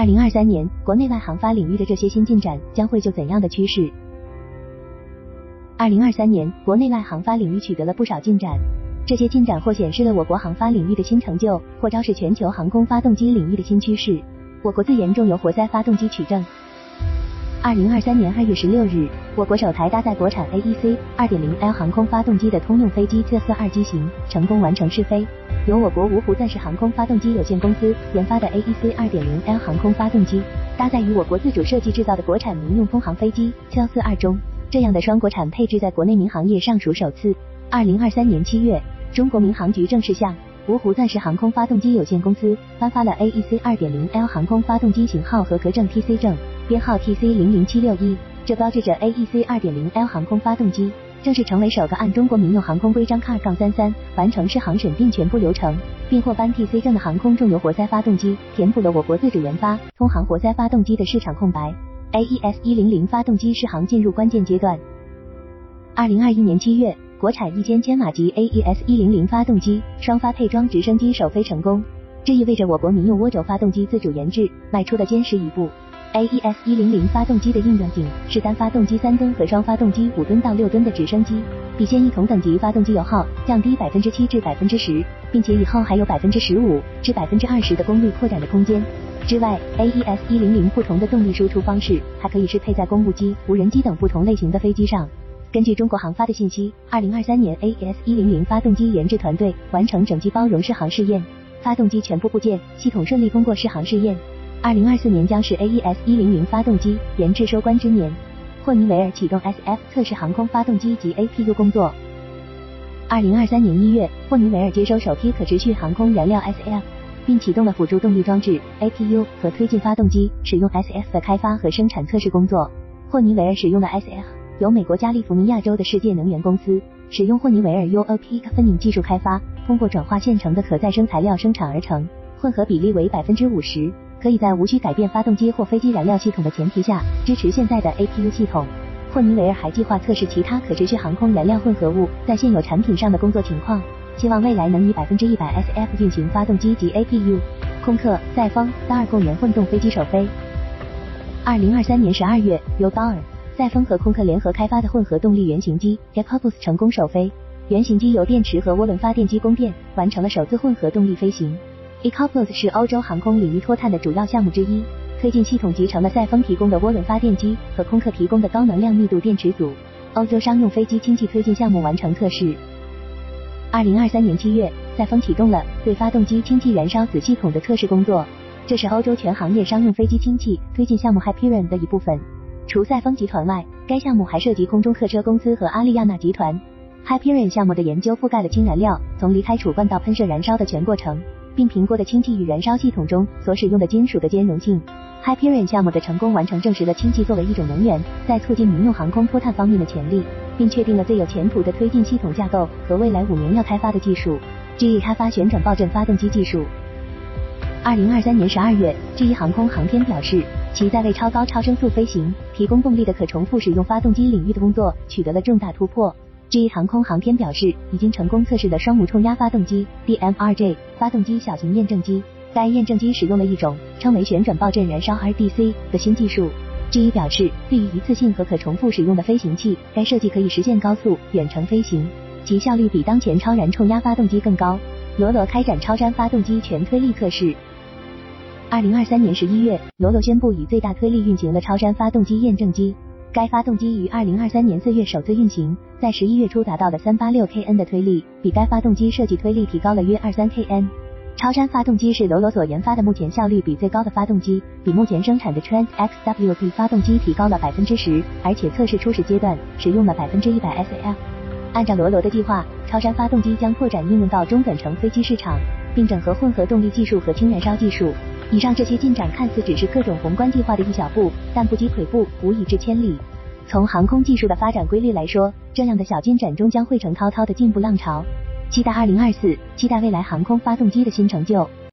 二零二三年，国内外航发领域的这些新进展将会就怎样的趋势？二零二三年，国内外航发领域取得了不少进展，这些进展或显示了我国航发领域的新成就，或昭示全球航空发动机领域的新趋势。我国自研重油活塞发动机取证。二零二三年二月十六日，我国首台搭载国产 AEC 二点零 L 航空发动机的通用飞机测四二机型成功完成试飞。由我国芜湖钻石航空发动机有限公司研发的 AEC 二点零 L 航空发动机，搭载于我国自主设计制造的国产民用风航飞机测四二中。这样的双国产配置在国内民航业尚属首次。二零二三年七月，中国民航局正式向芜湖钻石航空发动机有限公司颁发了 AEC 二点零 L 航空发动机型号合格证 TC 证。编号 TC 零零七六一，这标志着 AEC 二点零 L 航空发动机正式成为首个按中国民用航空规章 CAR- 杠三三完成试航审定全部流程，并获颁 TC 证的航空重油活塞发动机，填补了我国自主研发通航活塞发动机的市场空白。AES 一零零发动机试航进入关键阶段。二零二一年七月，国产一千千马级 AES 一零零发动机双发配装直升机首飞成功，这意味着我国民用涡轴发动机自主研制迈出了坚实一步。AES 一零零发动机的应用景是单发动机三吨和双发动机五吨到六吨的直升机，比现役同等级发动机油耗降低百分之七至百分之十，并且以后还有百分之十五至百分之二十的功率扩展的空间。之外，AES 一零零不同的动力输出方式还可以适配在公务机、无人机等不同类型的飞机上。根据中国航发的信息，二零二三年 AES 一零零发动机研制团队完成整机包容试航试验，发动机全部部件系统顺利通过试航试验。二零二四年将是 AES 一零零发动机研制收官之年，霍尼韦尔启动 SF 测试航空发动机及 APU 工作。二零二三年一月，霍尼韦尔接收首批可持续航空燃料 SF，并启动了辅助动力装置 APU 和推进发动机使用 SF 的开发和生产测试工作。霍尼韦尔使用的 SF 由美国加利福尼亚州的世界能源公司使用霍尼韦尔 UOP 分拧技术开发，通过转化现成的可再生材料生产而成，混合比例为百分之五十。可以在无需改变发动机或飞机燃料系统的前提下，支持现在的 APU 系统。霍尼韦尔还计划测试其他可持续航空燃料混合物在现有产品上的工作情况，希望未来能以百分之一百 SF 运行发动机及 APU。空客、赛风、高尔共研混动飞机首飞。二零二三年十二月，由高尔、赛风和空客联合开发的混合动力原型机 j a c o b u s 成功首飞。原型机由电池和涡轮发电机供电，完成了首次混合动力飞行。Ecoplos 是欧洲航空领域脱碳的主要项目之一，推进系统集成了赛风提供的涡轮发电机和空客提供的高能量密度电池组。欧洲商用飞机氢气推进项目完成测试。二零二三年七月，赛风启动了对发动机氢气燃烧子系统的测试工作，这是欧洲全行业商用飞机氢气推进项目 Hyperion 的一部分。除赛风集团外，该项目还涉及空中客车公司和阿利亚纳集团。Hyperion 项目的研究覆盖了氢燃料从离开储罐到喷射燃烧的全过程。并评估了氢气与燃烧系统中所使用的金属的兼容性。Hyperion 项目的成功完成，证实了氢气作为一种能源在促进民用航空脱碳方面的潜力，并确定了最有前途的推进系统架构和未来五年要开发的技术。GE 开发旋转爆震发动机技术。二零二三年十二月，GE 航空航天表示，其在为超高超声速飞行提供动力的可重复使用发动机领域的工作取得了重大突破。GE 航空航天表示，已经成功测试了双无冲压发动机 DMRJ 发动机小型验证机。该验证机使用了一种称为旋转爆震燃烧 RDC 的新技术。GE 表示，对于一次性和可重复使用的飞行器，该设计可以实现高速远程飞行，其效率比当前超燃冲压发动机更高。罗罗开展超山发动机全推力测试。二零二三年十一月，罗罗宣布以最大推力运行了超山发动机验证机。该发动机于二零二三年四月首次运行，在十一月初达到了三八六 kN 的推力，比该发动机设计推力提高了约二三 kN。超山发动机是罗罗所研发的目前效率比最高的发动机，比目前生产的 Trent XWB 发动机提高了百分之十，而且测试初始阶段使用了百分之一百 SAF。按照罗罗的计划，超山发动机将拓展应用到中短程飞机市场，并整合混合动力技术和氢燃烧技术。以上这些进展看似只是各种宏观计划的一小步，但不积跬步，无以至千里。从航空技术的发展规律来说，这样的小进展终将汇成滔滔的进步浪潮。期待二零二四，期待未来航空发动机的新成就。